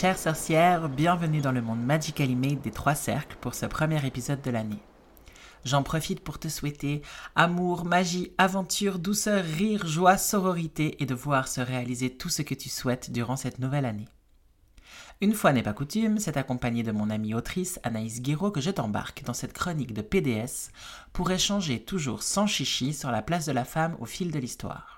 Chères sorcières, bienvenue dans le monde Magically Made des Trois Cercles pour ce premier épisode de l'année. J'en profite pour te souhaiter amour, magie, aventure, douceur, rire, joie, sororité et de voir se réaliser tout ce que tu souhaites durant cette nouvelle année. Une fois n'est pas coutume, c'est accompagné de mon amie autrice Anaïs Guiraud que je t'embarque dans cette chronique de PDS pour échanger toujours sans chichi sur la place de la femme au fil de l'histoire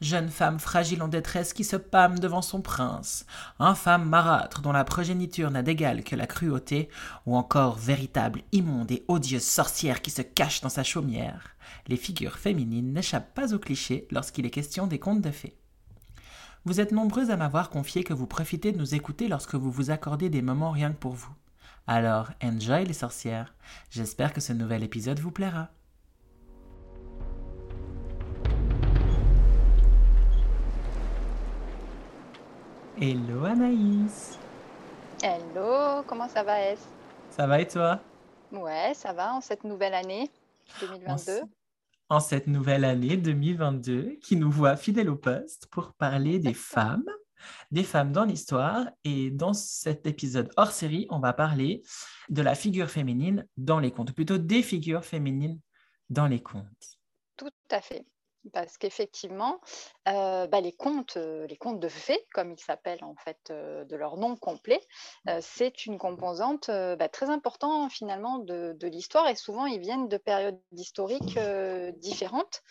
jeune femme fragile en détresse qui se pâme devant son prince, infâme marâtre dont la progéniture n'a d'égal que la cruauté, ou encore véritable immonde et odieuse sorcière qui se cache dans sa chaumière, les figures féminines n'échappent pas aux clichés lorsqu'il est question des contes de fées. Vous êtes nombreux à m'avoir confié que vous profitez de nous écouter lorsque vous vous accordez des moments rien que pour vous. Alors, enjoy les sorcières. J'espère que ce nouvel épisode vous plaira. Hello Anaïs. Hello, comment ça va Es Ça va et toi? Ouais, ça va en cette nouvelle année 2022. En, cette nouvelle année 2022 qui nous voit fidèles au poste pour parler des femmes, des femmes dans l'histoire. Et dans cet épisode hors série, on va parler de la figure féminine dans les contes, ou plutôt des figures féminines dans les contes. Tout à fait parce qu'effectivement, euh, bah, les contes, euh, les contes de fées, comme ils s'appellent en fait euh, de leur nom complet, c'est une composante bah, très importante finalement de, l'histoire. Et souvent ils viennent de périodes historiques différentes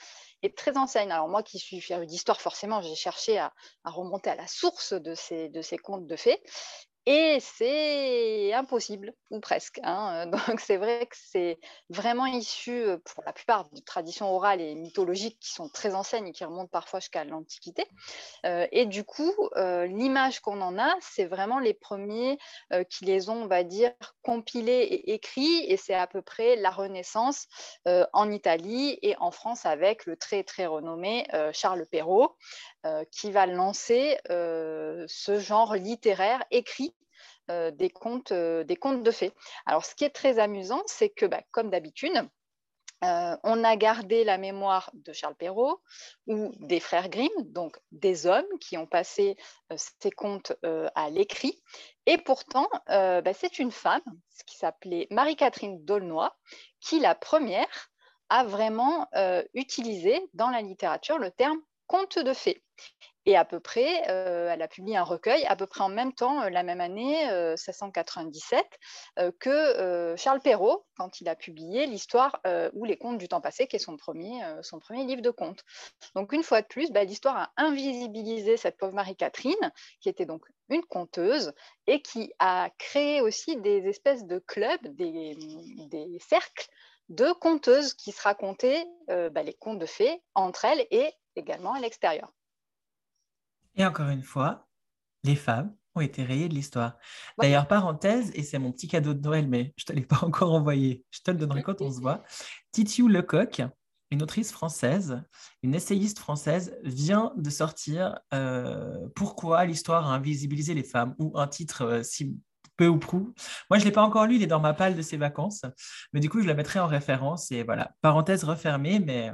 et très anciennes. Alors moi qui suis férue d'histoire, forcément, j'ai cherché à, à, remonter à la source de ces, de ces contes de fées et c'est impossible, ou presque. Hein. Donc c'est vrai que c'est vraiment issu, pour la plupart, de traditions orales et mythologiques qui sont très anciennes et qui remontent parfois jusqu'à l'Antiquité. et du coup, l'image qu'on en a, c'est vraiment les premiers qui les ont, on va dire, compilés et écrits. Et c'est à peu près la Renaissance en Italie et en France avec le très très renommé Charles Perrault, qui va lancer ce genre littéraire écrit des, contes, des contes de fées. Alors, ce qui est très amusant, c'est que, bah, comme d'habitude, on a gardé la mémoire de Charles Perrault ou des frères Grimm, donc des hommes qui ont passé ces contes à l'écrit. Et pourtant, bah, c'est une femme, ce qui s'appelait Marie-Catherine d'Aulnoy, qui, la première, a vraiment utilisé dans la littérature le terme conte de fées. Et à peu près, euh, elle a publié un recueil à peu près en même temps, euh, la même année, 1697, euh, que Charles Perrault, quand il a publié l'histoire ou les contes du temps passé, qui est son premier, son premier livre de contes. Donc une fois de plus, bah, l'histoire a invisibilisé cette pauvre Marie-Catherine, qui était donc une conteuse et qui a créé aussi des espèces de clubs, des, des cercles de conteuses qui se racontaient bah, les contes de fées entre elles et également à l'extérieur. Et encore une fois, les femmes ont été rayées de l'histoire. D'ailleurs, parenthèse, et c'est mon petit cadeau de Noël, mais je ne te l'ai pas encore envoyé, je te le donnerai quand on se voit. Titiou Lecoq, une autrice française, une essayiste française, vient de sortir euh, Pourquoi l'histoire a invisibilisé les femmes, ou un titre euh, si peu ou prou. Moi, je ne l'ai pas encore lu, il est dans ma palle de ses vacances, mais du coup, je le mettrai en référence. Et voilà, parenthèse refermée, mais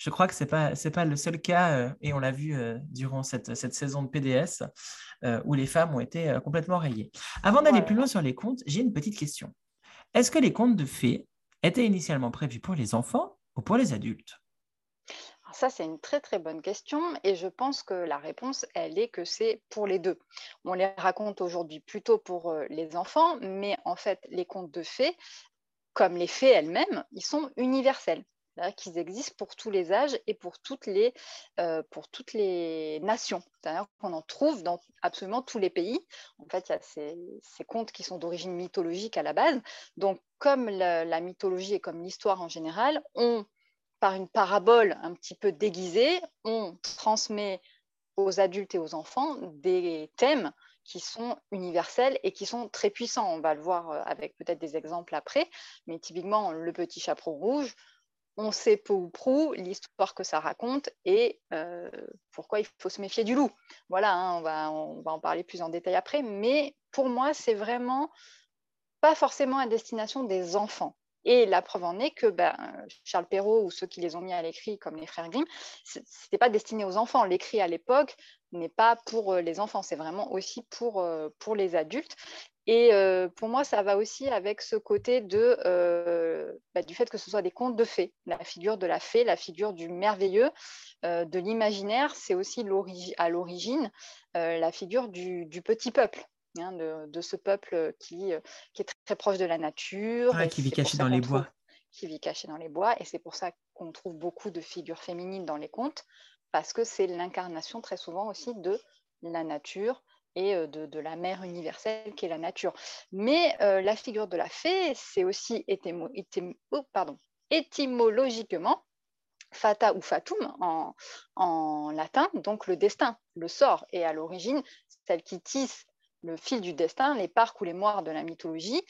je crois que ce n'est pas, pas le seul cas, euh, et on l'a vu euh, durant cette, cette, saison de PDS, euh, où les femmes ont été complètement rayées. Avant d'aller plus loin sur les contes, j'ai une petite question. Est-ce que les contes de fées étaient initialement prévus pour les enfants ou pour les adultes? Ça, c'est une très très bonne question et je pense que la réponse, elle est que c'est pour les deux. On les raconte aujourd'hui plutôt pour les enfants, mais en fait, les contes de fées, comme les fées elles-mêmes, ils sont universels qu'ils existent pour tous les âges et pour toutes les, euh, pour toutes les nations. C'est-à-dire qu'on en trouve dans absolument tous les pays. En fait, il y a ces, contes qui sont d'origine mythologique à la base. Donc, comme la, mythologie et comme l'histoire en général, on, par une parabole un petit peu déguisée, on transmet aux adultes et aux enfants des thèmes qui sont universels et qui sont très puissants. On va le voir euh, avec peut-être des exemples après, mais typiquement le petit chaperon rouge, on sait peu ou prou l'histoire que ça raconte et euh, pourquoi il faut se méfier du loup. Voilà, hein, on, va, en parler plus en détail après, mais pour moi, c'est vraiment pas forcément à destination des enfants. Et la preuve en est que ben, Charles Perrault ou ceux qui les ont mis à l'écrit, comme les frères Grimm, ce n'était pas destiné aux enfants. L'écrit à l'époque n'est pas pour euh, les enfants, c'est vraiment aussi pour, euh, pour les adultes. Et euh, pour moi, ça va aussi avec ce côté de, bah, du fait que ce soit des contes de fées. La figure de la fée, la figure du merveilleux, de l'imaginaire, c'est aussi à l'origine la figure du, petit peuple. Hein, de, ce peuple qui, qui, est très proche de la nature. qui vit caché dans les bois. qui vit caché dans les bois. Et c'est pour ça qu'on trouve beaucoup de figures féminines dans les contes, parce que c'est l'incarnation très souvent aussi de la nature et de, la mère universelle qui est la nature. Mais la figure de la fée, c'est aussi oh, pardon, étymologiquement fata ou fatum en, en, latin, donc le destin, le sort. Et à l'origine, celle qui tisse le fil du destin, les parcs ou les moires de la mythologie,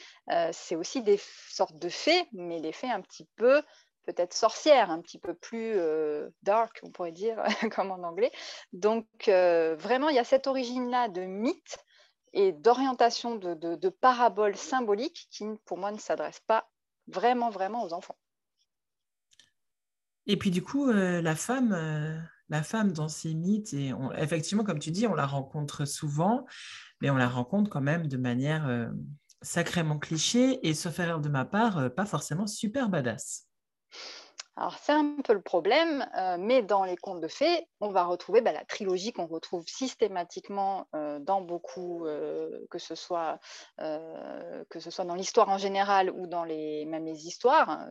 c'est aussi des sortes de fées, mais des fées un petit peu peut-être sorcière, un petit peu plus euh, dark, on pourrait dire, comme en anglais. Donc, euh, vraiment, il y a cette origine-là de mythe et d'orientation de, paraboles symboliques qui, pour moi, ne s'adressent pas vraiment, vraiment aux enfants. Et puis, du coup, euh, la femme, la femme dans ces mythes, effectivement, comme tu dis, on la rencontre souvent, mais on la rencontre quand même de manière sacrément cliché et, sauf erreur de ma part, pas forcément super badass. Alors c'est un peu le problème, euh, mais dans les contes de fées, on va retrouver bah, la trilogie qu'on retrouve systématiquement euh, dans beaucoup, euh, que, ce soit, que ce soit dans l'histoire en général ou dans les, même les histoires, hein,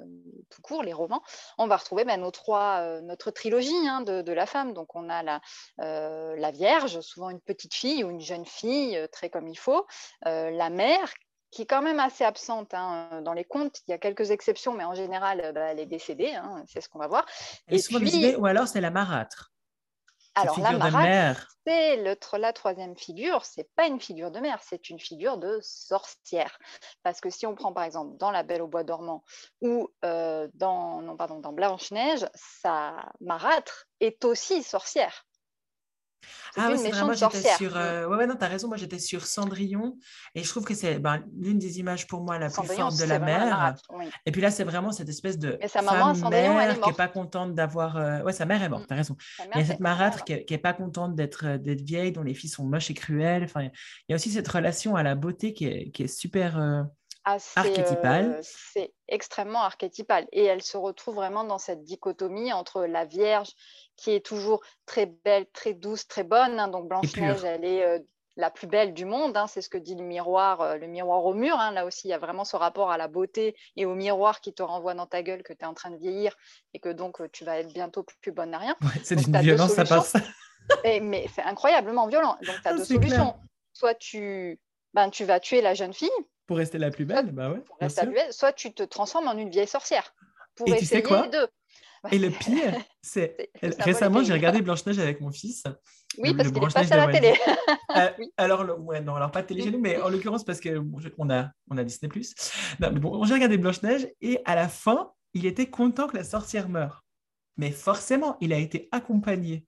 tout court, les romans, on va retrouver bah, nos trois, notre trilogie hein, de, la femme. Donc on a la, la Vierge, souvent une petite fille ou une jeune fille, très comme il faut, la mère qui est quand même assez absente hein, dans les contes. Il y a quelques exceptions, mais en général, bah, elle est décédée, hein, c'est ce qu'on va voir. Et puis... ou alors c'est la marâtre. Alors la marâtre, c'est la troisième figure, c'est pas une figure de mère, c'est une figure de sorcière. Parce que si on prend par exemple dans La Belle au Bois dormant ou euh, dans, non, pardon, dans Blanche-Neige, sa marâtre est aussi sorcière. Ah ouais, c'est vrai, moi j'étais sur. Euh, ouais, ouais, non, t'as raison, moi j'étais sur Cendrillon et je trouve que c'est ben, l'une des images pour moi la plus forte de la mère. Et puis là, c'est vraiment cette espèce de sa maman, femme mère qui n'est pas contente d'avoir. Euh, ouais, sa mère est morte, t'as raison. Il y a cette marâtre qui n'est pas contente d'être euh, d'être vieille, dont les filles sont moches et cruelles. Enfin, il y a aussi cette relation à la beauté qui est, qui est super. Archétypale. c'est extrêmement archétypal. Et elle se retrouve vraiment dans cette dichotomie entre la Vierge qui est toujours très belle, très douce, très bonne. Hein. Donc Blanche-Neige, elle est euh, la plus belle du monde. Hein. C'est ce que dit le miroir, euh, le miroir au mur. Hein. Là aussi, il y a vraiment ce rapport à la beauté et au miroir qui te renvoie dans ta gueule que tu es en train de vieillir et que donc euh, tu vas être bientôt plus bonne à rien. c'est d'une violence, ça passe. mais c'est incroyablement violent. Donc tu as ah, deux solutions. Soit tu, ben, tu vas tuer la jeune fille. Pour rester la plus belle, bah ouais, soit tu te transformes en une vieille sorcière. Pour et tu sais quoi les deux. Et le pire, c'est récemment, j'ai regardé Blanche-Neige avec mon fils. Oui, parce qu'il est passé à la télé. Euh, alors, ouais, non, alors pas télé chez nous, mais en l'occurrence, parce qu'on on a, on a Disney. Non, mais bon, j'ai regardé Blanche-Neige et à la fin, il était content que la sorcière meure. Mais forcément, il a été accompagné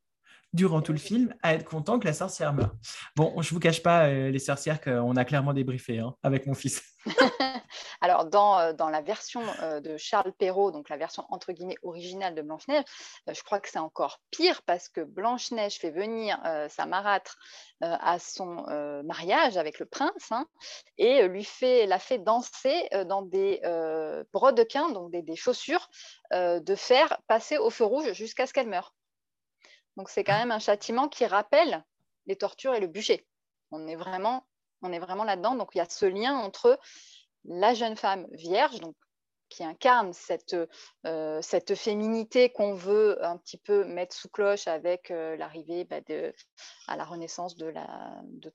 durant tout le film à être content que la sorcière meure. Bon, je vous cache pas euh, les sorcières qu'on a clairement débriefé hein, avec mon fils. Alors, dans, euh, dans, la version euh, de Charles Perrault, donc la version entre guillemets originale de Blanche-Neige, je crois que c'est encore pire parce que Blanche-Neige fait venir sa marâtre à son mariage avec le prince hein, et lui fait, la fait danser dans des brodequins, donc des, des chaussures de fer passées au feu rouge jusqu'à ce qu'elle meure. Donc c'est quand même un châtiment qui rappelle les tortures et le bûcher. On est vraiment, on est vraiment là-dedans. Donc il y a ce lien entre la jeune femme vierge, donc qui incarne cette, euh, cette féminité qu'on veut un petit peu mettre sous cloche avec euh, l'arrivée bah, à la renaissance de,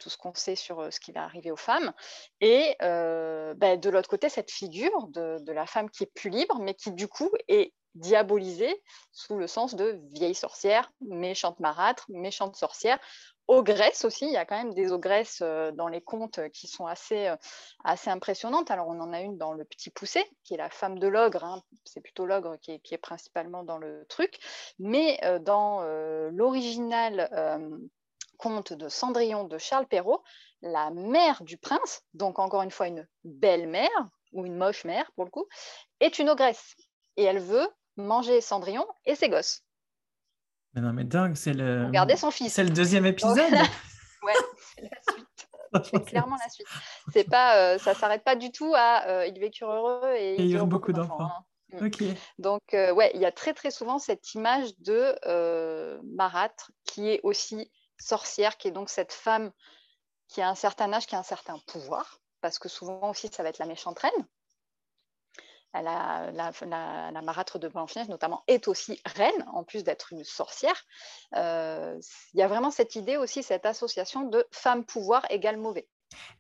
tout ce qu'on sait sur euh, ce qui va arriver aux femmes. Et bah, de l'autre côté, cette figure de, de, la femme qui est plus libre, mais qui du coup est diabolisée sous le sens de vieille sorcière, méchante marâtre, méchante sorcière. Ogresse aussi, il y a quand même des ogresses euh, dans les contes qui sont assez, euh, assez impressionnantes. Alors on en a une dans Le Petit Poussé, qui est la femme de l'ogre, hein. c'est plutôt l'ogre qui est, principalement dans le truc, mais euh, dans l'original conte de Cendrillon de Charles Perrault, la mère du prince, donc encore une fois une belle-mère, ou une moche mère pour le coup, est une ogresse. Et elle veut manger Cendrillon et ses gosses. Mais non, mais dingue, c'est le. Regardez son fils. C'est le deuxième épisode. ouais, c'est la suite. C'est clairement la suite. C'est pas, euh, ça s'arrête pas du tout à euh, ils vécurent heureux et, ils eurent beaucoup d'enfants. Hein. Mm. Donc, euh, ouais, il y a très très souvent cette image de marâtre qui est aussi sorcière, qui est donc cette femme qui a un certain âge, qui a un certain pouvoir, parce que souvent aussi ça va être la méchante reine. La, la, marâtre de Blanche-Neige, notamment, est aussi reine, en plus d'être une sorcière. Euh, il y a vraiment cette idée aussi, cette association de femme pouvoir égale mauvais.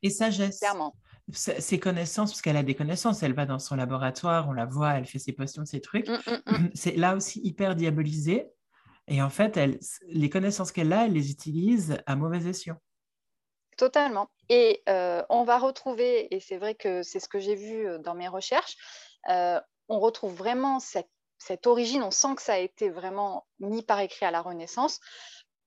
Et sagesse. Clairement. Ses connaissances, parce qu'elle a des connaissances, elle va dans son laboratoire, on la voit, elle fait ses potions, ses trucs. Mm, mm, mm. C'est là aussi hyper diabolisé. Et en fait, elle, les connaissances qu'elle a, elle les utilise à mauvais escient. Totalement. Et euh, on va retrouver, et c'est vrai que c'est ce que j'ai vu euh, dans mes recherches, euh, on retrouve vraiment cette, origine, on sent que ça a été vraiment mis par écrit à la Renaissance,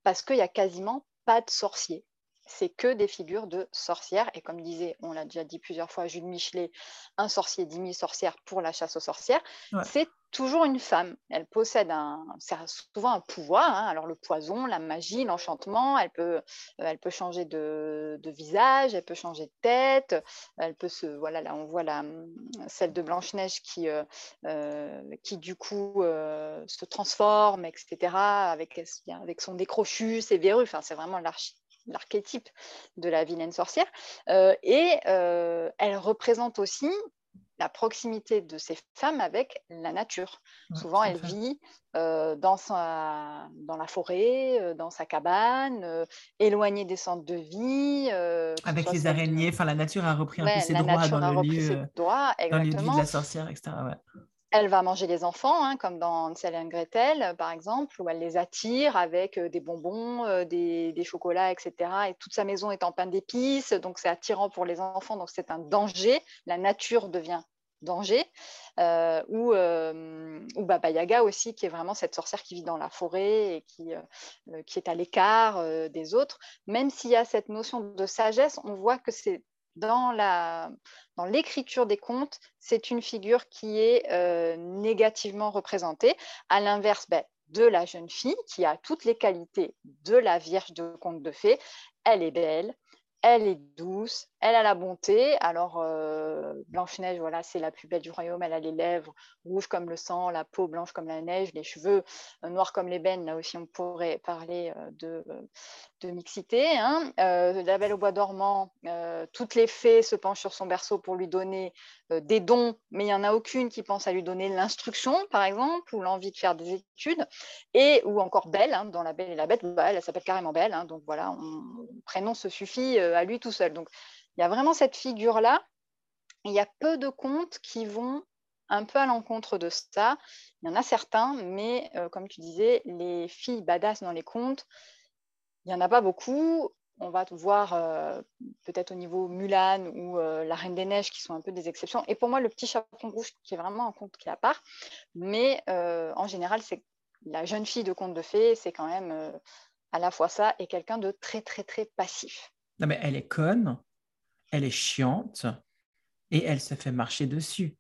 parce qu'il n'y a quasiment pas de sorciers c'est que des figures de sorcières. Et comme disait, on l'a déjà dit plusieurs fois, Jules Michelet, un sorcier, dix mille sorcières pour la chasse aux sorcières, c'est toujours une femme. Elle possède un, souvent un pouvoir, hein. alors le poison, la magie, l'enchantement, elle peut, euh, elle peut changer de, visage, elle peut changer de tête, elle peut se, voilà, là on voit la, celle de Blanche-Neige qui, euh, euh, qui du coup se transforme, etc., avec, avec son décrochu, ses verrues, enfin c'est vraiment l'archi l'archétype de la vilaine sorcière. Euh, et euh, elle représente aussi la proximité de ces femmes avec la nature. Souvent, elle vit euh, dans, sa, dans la forêt, dans sa cabane, éloignée des centres de vie. avec les araignées, enfin, la nature a repris un peu ses droits dans le, lieu, dans le lieu de la sorcière, etc. Elle va manger les enfants, hein, comme dans Hansel et Gretel, par exemple, où elle les attire avec euh, des bonbons, euh, des, chocolats, etc. Et toute sa maison est en pain d'épices, donc c'est attirant pour les enfants, donc c'est un danger. La nature devient danger. Euh, ou, Baba Yaga aussi, qui est vraiment cette sorcière qui vit dans la forêt et qui est à l'écart des autres. Même s'il y a cette notion de sagesse, on voit que c'est dans la dans l'écriture des contes, c'est une figure qui est euh, négativement représentée. À l'inverse ben, de la jeune fille qui a toutes les qualités de la Vierge de conte de fées, elle est belle, elle est douce, elle a la bonté. Alors, euh, Blanche-Neige, voilà, c'est la plus belle du royaume. Elle a les lèvres rouges comme le sang, la peau blanche comme la neige, les cheveux euh, noirs comme l'ébène. Là aussi, on pourrait parler euh, de, mixité. Hein. la Belle au bois dormant, toutes les fées se penchent sur son berceau pour lui donner des dons, mais il n'y en a aucune qui pense à lui donner l'instruction, par exemple, ou l'envie de faire des études. Et, ou encore Belle, hein, dans La Belle et la Bête, bah, elle, s'appelle carrément Belle. Hein. donc voilà, on, prénom se suffit à lui tout seul. Donc, il y a vraiment cette figure-là. Il y a peu de contes qui vont un peu à l'encontre de ça. Il y en a certains, mais euh, comme tu disais, les filles badass dans les contes, il n'y en a pas beaucoup. On va voir euh, peut-être au niveau Mulan ou euh, La Reine des Neiges qui sont un peu des exceptions. Et pour moi, Le Petit Chaperon Rouge qui est vraiment un conte qui est à part. Mais en général, c'est la jeune fille de conte de fées, c'est quand même à la fois ça et quelqu'un de très, très, très passif. Non, mais elle est conne, elle est chiante et elle se fait marcher dessus.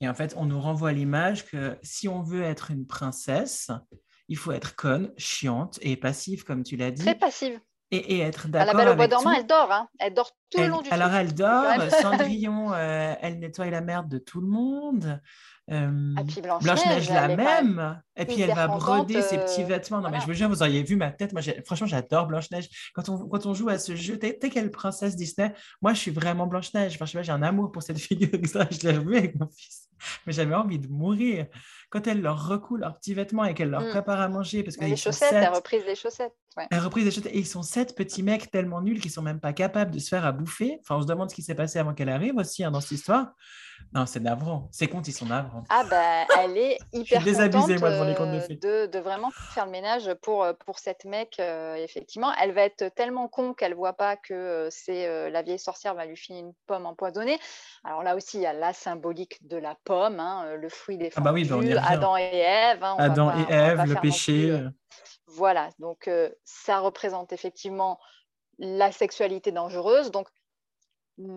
Et en fait, on nous renvoie l'image que si on veut être une princesse, il faut être conne, chiante et passive, comme tu l'as dit. Très passive. Et, être d'accord. La belle au bois dormant, elle dort. Hein. Elle dort tout le long du Alors, elle dort. Cendrillon, euh, elle nettoie la merde de tout le monde. Euh, Blanche-Neige, la même. Et puis elle va broder ses petits euh, vêtements. Non, mais je vous jure, vous auriez vu ma tête. Moi, franchement, j'adore Blanche-Neige. Quand on, quand on joue à ce jeu, t'es quelle princesse Disney? Moi, je suis vraiment Blanche-Neige. Enfin, je sais pas, j'ai un amour pour cette figure. Je l'ai revue avec mon fils. Mais j'avais envie de mourir. Quand elle leur recoule leurs petits vêtements et qu'elle leur mm. prépare à manger. Parce que les chaussettes, elle reprise des chaussettes. Elle reprise des chaussettes. Et ils sont sept petits mecs tellement nuls qu'ils sont même pas capables de se faire à bouffer. Enfin, on se demande ce qui s'est passé avant qu'elle arrive aussi hein, dans cette histoire. Non, c'est navrant. Ces contes, ils sont navrants. Ah bah, elle est hyper Je suis désabusée, moi, devant les contes de fées. De, de, vraiment faire le ménage pour, euh, pour cette mec, euh, effectivement. Elle va être tellement con qu'elle voit pas que euh, c'est la vieille sorcière va lui filer une pomme empoisonnée. Alors là aussi, il y a la symbolique de la pomme, hein, le fruit des ah bah oui, bah, Adam et Ève. Hein, Adam et Ève, le péché. Voilà, donc ça représente effectivement la sexualité dangereuse. Donc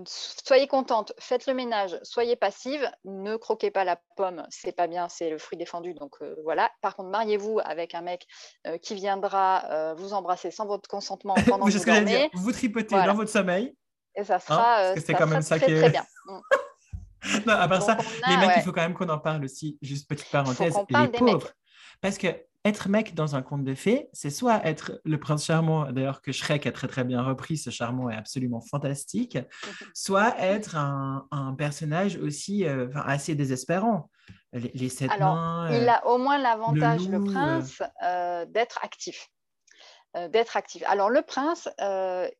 soyez contente, faites le ménage, soyez passive, ne croquez pas la pomme, c'est pas bien, c'est le fruit défendu, donc euh, voilà. Par contre, mariez-vous avec un mec euh, qui viendra euh, vous embrasser sans votre consentement pendant que vous dormez. Vous tripotez dans votre sommeil. Et ça hein, sera, c'est quand même ça très, qui très bien. Mm. non, à part ça, les mecs, il faut quand même qu'on en parle aussi. Juste petite parenthèse, les pauvres. Parce que être mec dans un conte de fées, c'est soit être le prince charmant, d'ailleurs que Shrek a très très bien repris, ce charmant est absolument fantastique, soit être un, personnage aussi euh, assez désespérant. Les, sept mains, il a au moins l'avantage, le, prince, euh, d'être actif. Euh, d'être actif. Alors le prince,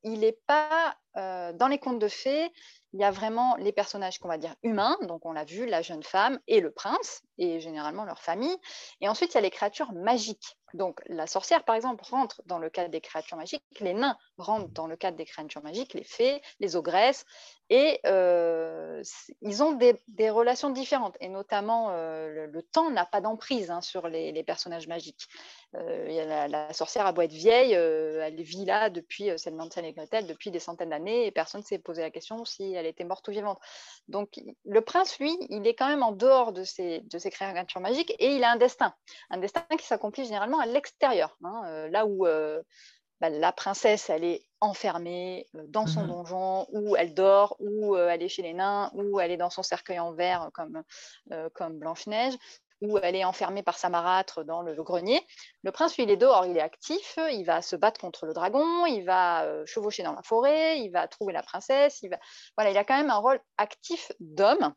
il n'est pas dans les contes de fées, il y a vraiment les personnages qu'on va dire humains, donc on l'a vu, la jeune femme et le prince, et généralement leur famille. Et ensuite, il y a les créatures magiques. Donc la sorcière, par exemple, rentre dans le cadre des créatures magiques, les nains rentrent dans le cadre des créatures magiques, les fées, les ogresses, et euh, ils ont des, relations différentes. Et notamment, euh, le, temps n'a pas d'emprise hein, sur les, personnages magiques. Euh, la, sorcière a beau être vieille, elle vit là depuis, c'est le et depuis des centaines d'années, et personne ne s'est posé la question si elle était morte ou vivante. Donc le prince, lui, il est quand même en dehors de ces, de ces créatures magiques, et il a un destin. Un destin qui s'accomplit généralement l'extérieur, hein, euh, là où euh, bah, la princesse, elle est enfermée euh, dans son mmh donjon, ou elle dort, ou elle est chez les nains, ou elle est dans son cercueil en verre comme, comme Blanche-Neige, ou elle est enfermée par sa marâtre dans le, grenier. Le prince, lui, il est dehors, il est actif, il va se battre contre le dragon, il va chevaucher dans la forêt, il va trouver la princesse, il, va... voilà, il a quand même un rôle actif d'homme.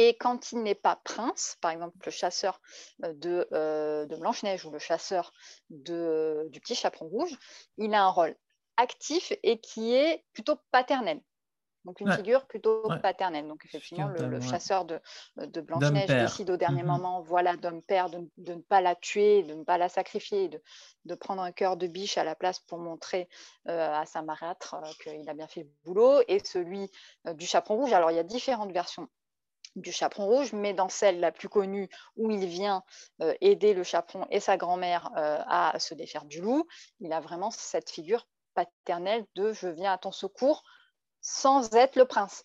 Et quand il n'est pas prince, par exemple le chasseur euh, euh, de, Blanche-Neige ou le chasseur de, du petit chaperon rouge, il a un rôle actif et qui est plutôt paternel. Donc une figure plutôt paternelle. Donc effectivement, le, chasseur de, de Blanche-Neige décide au dernier mm-hmm. moment voilà, d'homme-père de, ne pas la tuer, de ne pas la sacrifier, de, prendre un cœur de biche à la place pour montrer euh, à sa marâtre qu'il a bien fait le boulot. Et celui du chaperon rouge, alors il y a différentes versions du chaperon rouge, mais dans celle la plus connue où il vient euh, aider le chaperon et sa grand-mère euh, à se défaire du loup, il a vraiment cette figure paternelle de je viens à ton secours sans être le prince.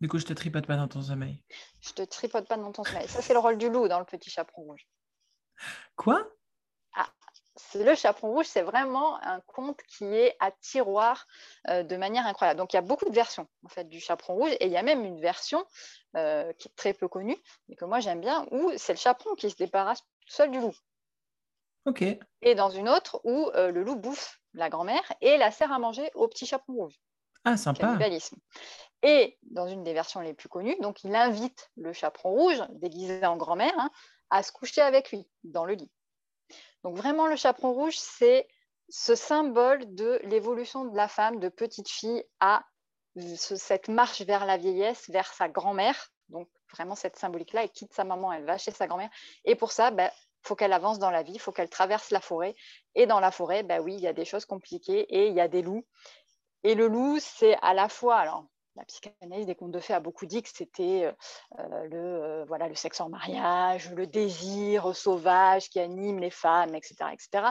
Du coup, je te tripote pas dans ton sommeil. Je te tripote pas dans ton sommeil. Ça, c'est le rôle du loup dans le petit chaperon rouge. Quoi? Le chaperon rouge, c'est vraiment un conte qui est à tiroir euh, de manière incroyable. Donc il y a beaucoup de versions en fait du chaperon rouge et il y a même une version euh, qui est très peu connue mais que moi j'aime bien où c'est le chaperon qui se débarrasse seul du loup. Ok. Et dans une autre où euh, le loup bouffe la grand-mère et la sert à manger au petit chaperon rouge. Ah sympa. Et dans une des versions les plus connues, donc il invite le chaperon rouge déguisé en grand-mère hein, à se coucher avec lui dans le lit. Donc vraiment, le chaperon rouge, c'est ce symbole de l'évolution de la femme de petite fille à cette marche vers la vieillesse, vers sa grand-mère. Donc vraiment cette symbolique-là, elle quitte sa maman, elle va chez sa grand-mère. Et pour ça, il ben, faut qu'elle avance dans la vie, il faut qu'elle traverse la forêt. Et dans la forêt, ben oui, il y a des choses compliquées et il y a des loups. Et le loup, c'est à la fois, la psychanalyse des contes de fées a beaucoup dit que c'était euh, le, euh, voilà, le sexe en mariage, le désir sauvage qui anime les femmes, etc., etc.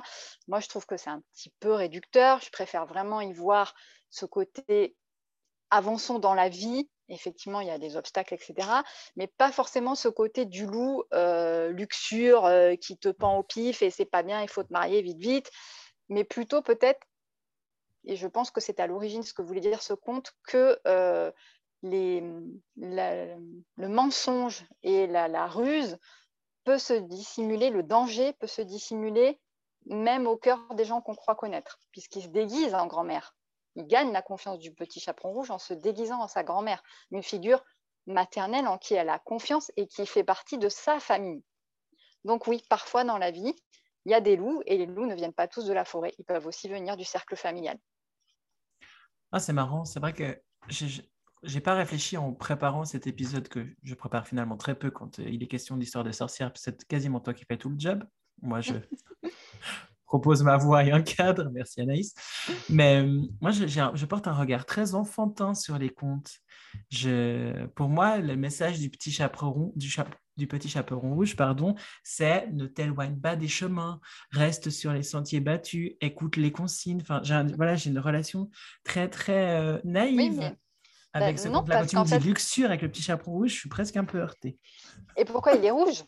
Moi, je trouve que c'est un petit peu réducteur. Je préfère vraiment y voir ce côté avançons dans la vie. Effectivement, il y a des obstacles, etc. Mais pas forcément ce côté du loup, euh, luxure, qui te pend au pif et c'est pas bien, il faut te marier vite, vite. Mais plutôt peut-être et je pense que c'est à l'origine ce que voulait dire ce conte, que euh, le mensonge et la, ruse peut se dissimuler, le danger peut se dissimuler même au cœur des gens qu'on croit connaître, puisqu'il se déguise en grand-mère. Il gagne la confiance du petit chaperon rouge en se déguisant en sa grand-mère, une figure maternelle en qui elle a confiance et qui fait partie de sa famille. Donc oui, parfois dans la vie, il y a des loups et les loups ne viennent pas tous de la forêt, ils peuvent aussi venir du cercle familial. Ah, c'est marrant. C'est vrai que j'ai pas réfléchi en préparant cet épisode que je prépare finalement très peu quand euh, il est question d'histoire de sorcières. C'est quasiment toi qui fais tout le job. Moi, je propose ma voix et un cadre. Merci Anaïs. Mais euh, moi, je, je, porte un regard très enfantin sur les contes. Je, pour moi, le message du petit chaperon, du, du petit chaperon rouge, pardon, c'est ne t'éloigne pas des chemins, reste sur les sentiers battus, écoute les consignes. Enfin, j'ai voilà, j'ai une relation très très euh, naïve. Avec bah, ce quand tu me dis luxure avec le petit chaperon rouge, je suis presque un peu heurtée. Et pourquoi il est rouge?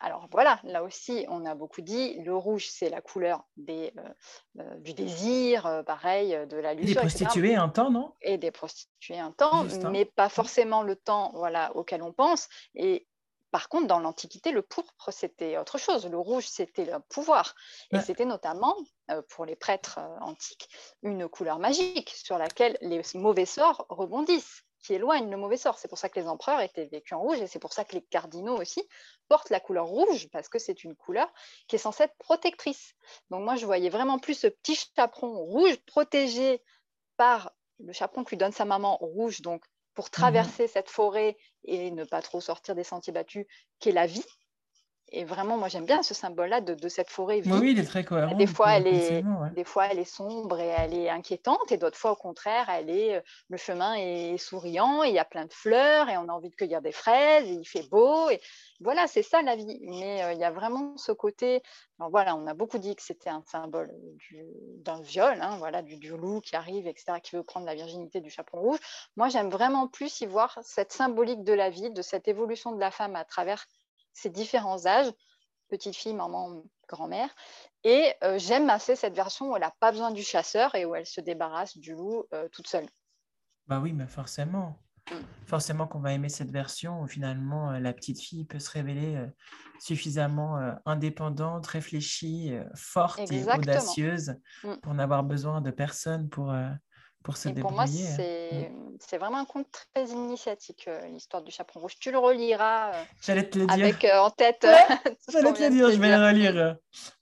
Alors voilà, là aussi, on a beaucoup dit, le rouge, c'est la couleur des, euh, euh, du désir, euh, pareil, de la luxure. Et des prostituées un temps, non? Et des prostituées un temps, mais pas forcément le temps voilà, auquel on pense. Et par contre, dans l'Antiquité, le pourpre, c'était autre chose. Le rouge, c'était le pouvoir. Et c'était notamment, pour les prêtres antiques, une couleur magique sur laquelle les mauvais sorts rebondissent qui éloigne le mauvais sort. C'est pour ça que les empereurs étaient vécus en rouge et c'est pour ça que les cardinaux aussi portent la couleur rouge parce que c'est une couleur qui est censée être protectrice. Donc moi, je voyais vraiment plus ce petit chaperon rouge protégé par le chaperon que lui donne sa maman rouge, donc pour mmh traverser cette forêt et ne pas trop sortir des sentiers battus, qui est la vie, et vraiment, moi, j'aime bien ce symbole-là de, cette forêt vide. Oui, il est très cohérent. Des fois, elle est, des fois, elle est sombre et elle est inquiétante, et d'autres fois, au contraire, elle est, euh, le chemin est souriant, et il y a plein de fleurs, et on a envie de cueillir des fraises, et il fait beau. Et voilà, c'est ça la vie. Mais euh, il y a vraiment ce côté. voilà, on a beaucoup dit que c'était un symbole d'un viol, hein, voilà, du, du, loup qui arrive, etc., qui veut prendre la virginité du chaperon rouge. Moi, j'aime vraiment plus y voir cette symbolique de la vie, de cette évolution de la femme à travers ces différents âges, petite fille, maman, grand-mère. Et euh, j'aime assez cette version où elle n'a pas besoin du chasseur et où elle se débarrasse du loup euh, toute seule. Bah oui, mais forcément. Mm. Forcément qu'on va aimer cette version où finalement euh, la petite fille peut se révéler suffisamment indépendante, réfléchie, forte et audacieuse mm. pour n'avoir besoin de personne pour, pour se Pour moi, mm. c'est vraiment un conte très initiatique, euh, l'histoire du chaperon rouge. Tu le reliras euh, J'allais te le dire. avec euh, en tête. J'allais te le dire, je vais le relire.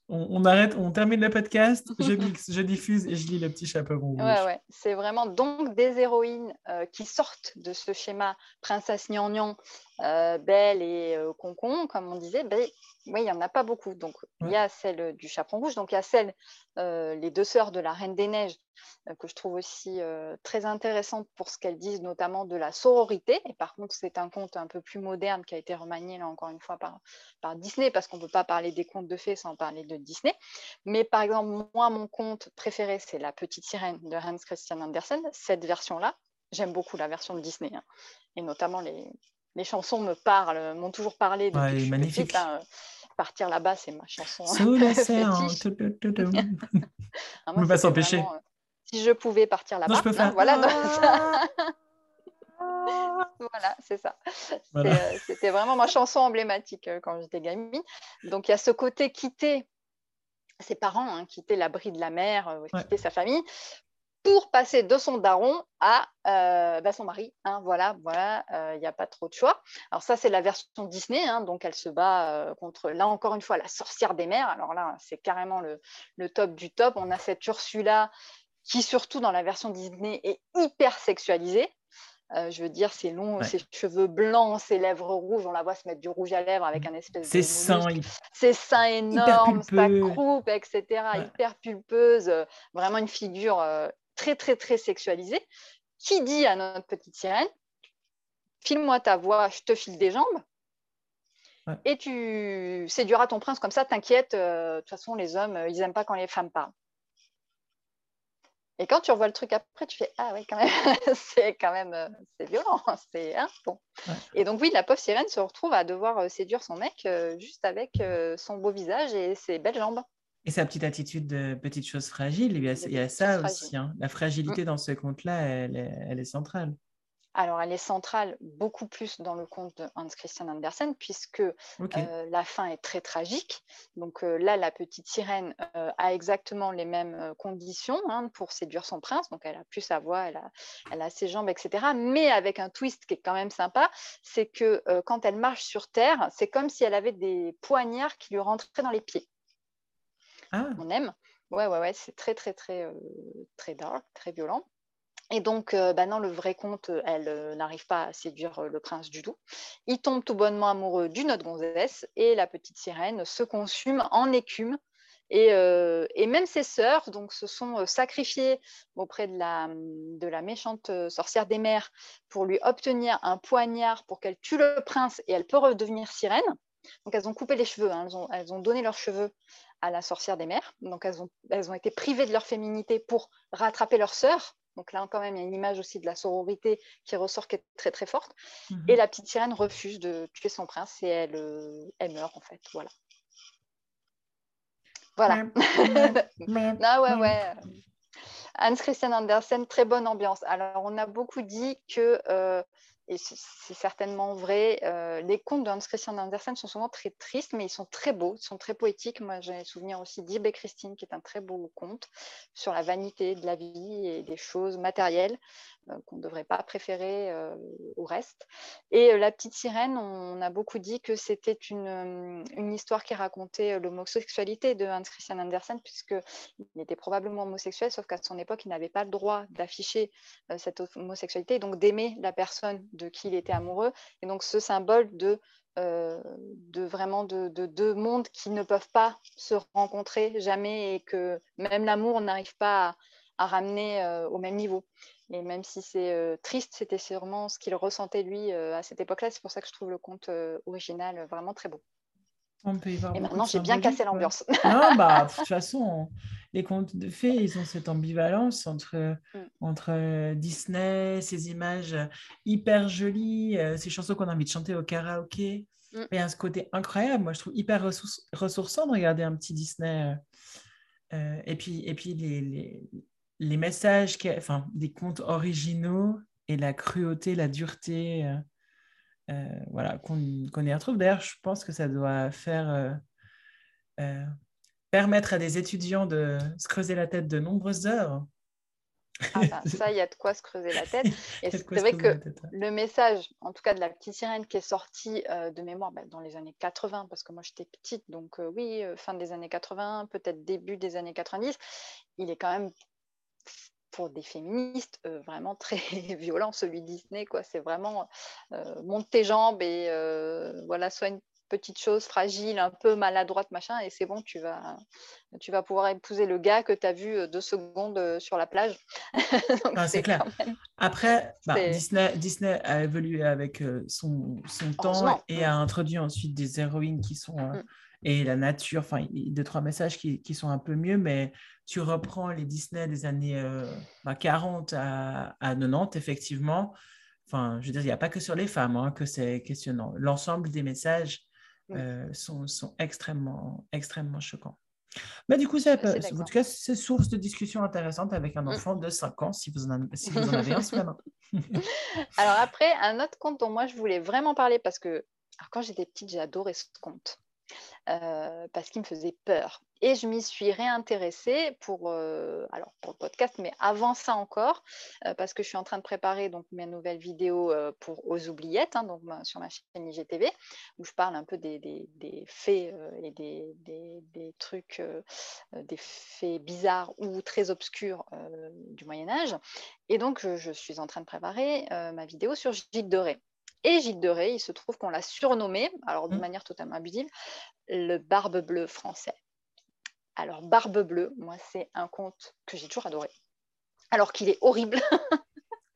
On, arrête, on termine le podcast, je mixe, je diffuse et je lis le petit chaperon rouge. Ouais, ouais. C'est vraiment donc des héroïnes qui sortent de ce schéma princesse gnangnan, belle et concon, comme on disait. Ben, oui, il n'y en a pas beaucoup. Donc, il y a celle du chaperon rouge, donc il y a celle, les deux sœurs de la Reine des Neiges, euh, que je trouve aussi euh, très intéressante pour ce qu'elles disent, notamment de la sororité. Et par contre, c'est un conte un peu plus moderne qui a été remanié, là encore une fois, par, par Disney, parce qu'on ne peut pas parler des contes de fées sans parler de Disney. Mais par exemple, moi, mon conte préféré, c'est La Petite Sirène de Hans Christian Andersen. Cette version-là, j'aime beaucoup la version de Disney. Hein. Et notamment, les, les chansons me parlent, m'ont toujours parlé depuis ouais, magnifique. Hein. Partir là-bas, c'est ma chanson. Sous l'océan. On ne peut pas s'empêcher. Euh, si je pouvais partir là-bas. Hein, voilà, voilà c'est ça. Euh, c'était vraiment ma chanson emblématique euh, quand j'étais gamine. Donc il y a ce côté quitter ses parents, hein, quitter l'abri de la mer, euh, quitter sa famille, pour passer de son daron à bah, son mari. Hein, voilà, voilà, il n'y a pas trop de choix. Alors ça, c'est la version Disney, donc elle se bat contre, là encore une fois, la sorcière des mers. Alors là, c'est carrément le, le, top du top. On a cette Ursula qui surtout dans la version Disney est hyper sexualisée. Euh, je veux dire, ses longs, ses cheveux blancs, ses lèvres rouges, on la voit se mettre du rouge à lèvres avec un espèce ses de. Seins, ses seins énormes, sa croupe, etc. Hyper pulpeuse, euh, vraiment une figure euh, très, très, très sexualisée. Qui dit à notre petite sirène File-moi ta voix, je te file des jambes. Et tu séduiras ton prince comme ça, t'inquiète. De toute façon, les hommes, ils n'aiment pas quand les femmes parlent. Et quand tu revois le truc après, tu fais Ah oui, quand même, c'est quand même euh, c'est violent. C'est hein, bon. Et donc, oui, la pauvre sirène se retrouve à devoir euh, séduire son mec euh, juste avec son beau visage et ses belles jambes. Et sa petite attitude de petite chose fragile, il y a, il y a ça aussi. Hein. La fragilité mm. dans ce conte-là, elle, elle est centrale. Alors, elle est centrale beaucoup plus dans le conte de Hans Christian Andersen, puisque euh, la fin est très tragique. Donc euh, là, la petite sirène euh, a exactement les mêmes conditions hein, pour séduire son prince. Donc elle a plus sa voix, elle a, elle a ses jambes, etc. Mais avec un twist qui est quand même sympa, c'est que quand elle marche sur terre, c'est comme si elle avait des poignards qui lui rentraient dans les pieds. Ah. On aime. Ouais, ouais, ouais, c'est très, très, très, très dark, très violent. Et donc, euh, bah non, le vrai conte, euh, elle euh, n'arrive pas à séduire le prince du tout. Il tombe tout bonnement amoureux d'une autre gonzesse et la petite sirène se consume en écume Et, même ses sœurs donc, se sont sacrifiées auprès de la, la méchante sorcière des mers pour lui obtenir un poignard pour qu'elle tue le prince et elle peut redevenir sirène. Donc elles ont coupé les cheveux, hein. elles, ont, elles, ont, donné leurs cheveux à la sorcière des mers. Donc elles ont, elles ont été privées de leur féminité pour rattraper leur sœur. Donc là, quand même, il y a une image aussi de la sororité qui ressort qui est très très forte. Mhm. Et la petite sirène refuse de tuer son prince et elle, euh, elle meurt en fait. Voilà. Voilà. ah ouais, ouais. Hans Christian Andersen, très bonne ambiance. Alors, on a beaucoup dit que euh, et c'est certainement vrai. Euh, les contes de Hans Christian Andersen sont souvent très tristes, mais ils sont très beaux, ils sont très poétiques. Moi, j'ai souvenir aussi d'Ib et Christine, qui est un très beau conte sur la vanité de la vie et des choses matérielles. Euh, qu'on ne devrait pas préférer euh, au reste. Et euh, La Petite Sirène, on a beaucoup dit que c'était une, une, histoire qui racontait l'homosexualité de Hans Christian Andersen, puisqu'il était probablement homosexuel, sauf qu'à son époque, il n'avait pas le droit d'afficher cette homosexualité, donc d'aimer la personne de qui il était amoureux. Et donc ce symbole de vraiment de, deux mondes qui ne peuvent pas se rencontrer jamais et que même l'amour n'arrive pas à, ramener au même niveau. Et même si c'est euh, triste, c'était sûrement ce qu'il ressentait lui euh, à cette époque-là. C'est pour ça que je trouve le conte euh, original vraiment très beau. On peut y voir et maintenant, j'ai bien cassé l'ambiance. non, bah, de toute façon, les contes de fées, ils ont cette ambivalence entre, mm. entre Disney, ces images hyper jolies, ces chansons qu'on a envie de chanter au karaoké. Mm. Et à ce côté incroyable, moi, je trouve hyper ressourçant de regarder un petit Disney. et puis, et puis les, les, les messages, enfin, des contes originaux et la cruauté, la dureté, euh, euh, voilà, qu'on y retrouve. D'ailleurs, je pense que ça doit faire euh, permettre à des étudiants de se creuser la tête de nombreuses heures. Ah bah, ça, il y a de quoi se creuser la tête. Et c'est vrai que le message, en tout cas de la petite sirène qui est sortie de mémoire bah, dans les années 80, parce que moi j'étais petite, donc oui, fin des années 80, peut-être début des années 90, il est quand même pour des féministes euh, vraiment très violent, celui de Disney. Quoi. C'est vraiment euh, monte tes jambes et euh, voilà, soit une petite chose fragile, un peu maladroite, machin, et c'est bon, tu vas, tu vas pouvoir épouser le gars que tu as vu deux secondes sur la plage. Ah, c'est clair. Après, bah, Disney, Disney a évolué avec son, son temps et a introduit ensuite des héroïnes qui sont. Mm et la nature, enfin, deux, trois messages qui, qui, sont un peu mieux, mais tu reprends les Disney des années 40 euh, bah, à, à, 90, effectivement. Enfin, je veux dire, il n'y a pas que sur les femmes hein, que c'est questionnant. L'ensemble des messages euh, sont, sont, extrêmement, extrêmement choquants. Mais du coup, c'est, en tout cas, c'est source de discussion intéressante avec un mm. enfant de 5 ans, si vous en, si vous en avez un Alors après, un autre conte dont moi je voulais vraiment parler, parce que alors, quand j'étais petite, j'ai adoré ce conte. Euh, parce qu'il me faisait peur. Et je m'y suis réintéressée pour, euh, alors pour le podcast, mais avant ça encore, euh, parce que je suis en train de préparer donc mes nouvelles vidéos pour Aux Oubliettes, hein, donc sur ma chaîne IGTV, où je parle un peu des, faits et des, trucs, des faits bizarres ou très obscurs du Moyen Âge. Et donc, je, je, suis en train de préparer ma vidéo sur Gilles de Ré. Et Gilles de Ré, il se trouve qu'on l'a surnommé, alors de mmh. manière totalement abusive, le Barbe Bleue français. Alors, Barbe Bleue, moi, c'est un conte que j'ai toujours adoré, alors qu'il est horrible.